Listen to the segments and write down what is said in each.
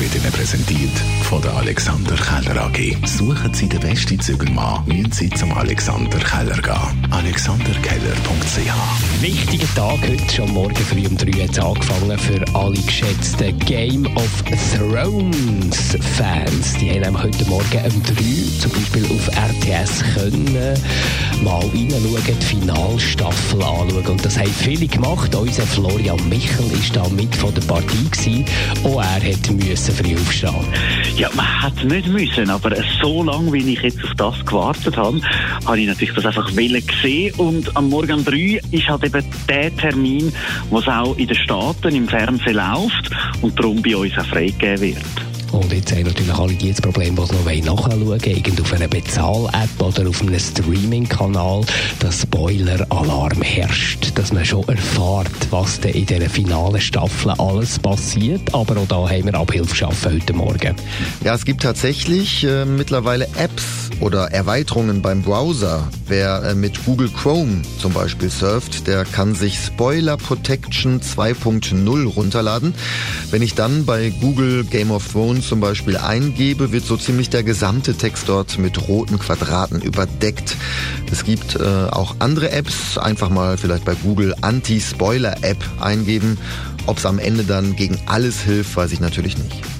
wird Ihnen präsentiert von der Alexander Keller AG. Suchen Sie den besten Zügelmann, müssen Sie zum Alexander Keller gehen. alexanderkeller.ch Wichtiger Tag heute, schon morgen früh um 3 Uhr hat angefangen für alle geschätzten Game of Thrones Fans. Die haben heute Morgen um 3 zum Beispiel auf RTS können mal reinschauen, die Finalstaffel anschauen. Und das haben viele gemacht. Unser Florian Michel war da mit von der Partie gewesen. Auch er hat müssen früh aufstehen. Ja, man hätte nicht müssen, aber so lange, wie ich jetzt auf das gewartet habe, habe ich natürlich das einfach gesehen. Und am Morgen um 3 ist halt eben der Termin, was auch in den Staaten im Fernsehen läuft und darum bei uns auch freigegeben wird. Und jetzt haben natürlich alle die das Problem, die noch nachschauen wollen, auf einer Bezahl-App oder auf einem Streaming-Kanal, dass Spoiler-Alarm herrscht, dass man schon erfährt, was denn in dieser finalen Staffel alles passiert. Aber auch da haben wir Abhilfe geschaffen heute Morgen. Ja, es gibt tatsächlich äh, mittlerweile Apps oder Erweiterungen beim Browser. Wer äh, mit Google Chrome zum Beispiel surft, der kann sich Spoiler Protection 2.0 runterladen. Wenn ich dann bei Google Game of Thrones zum Beispiel eingebe, wird so ziemlich der gesamte Text dort mit roten Quadraten überdeckt. Es gibt äh, auch andere Apps, einfach mal vielleicht bei Google Anti-Spoiler-App eingeben. Ob es am Ende dann gegen alles hilft, weiß ich natürlich nicht.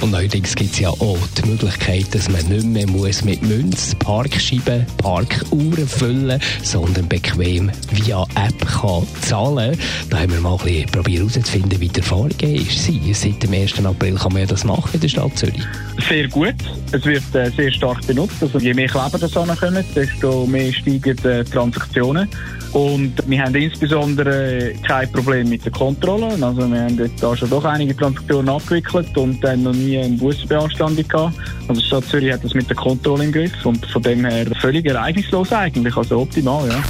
Und neuerdings gibt es ja auch die Möglichkeit, dass man nicht mehr muss mit Münz Parkscheiben, Parkuhren füllen, sondern bequem via App kann zahlen. Da haben wir mal ein probiert herauszufinden, wie die Erfahrung ist. Seit dem 1. April kann man ja das machen in der Stadt Zürich. Sehr gut. Es wird äh, sehr stark benutzt. Also je mehr Kleber das ankommen, desto mehr steigen die Transaktionen. Und wir haben insbesondere kein Problem mit der Kontrolle. Also wir haben da schon doch einige Transaktionen abgewickelt und dann noch eine Busbeanstandung gehabt. Also die Stadt Zürich hat das mit der Kontrolle im Griff und von dem her völlig ereignislos eigentlich, also optimal, ja.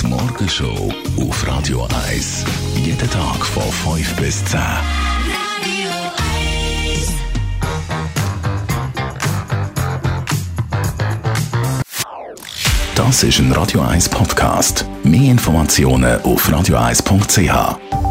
Die Morgenshow auf Radio 1. Jeden Tag von 5 bis 10. Das ist ein Radio 1 Podcast. Mehr Informationen auf radio1.ch.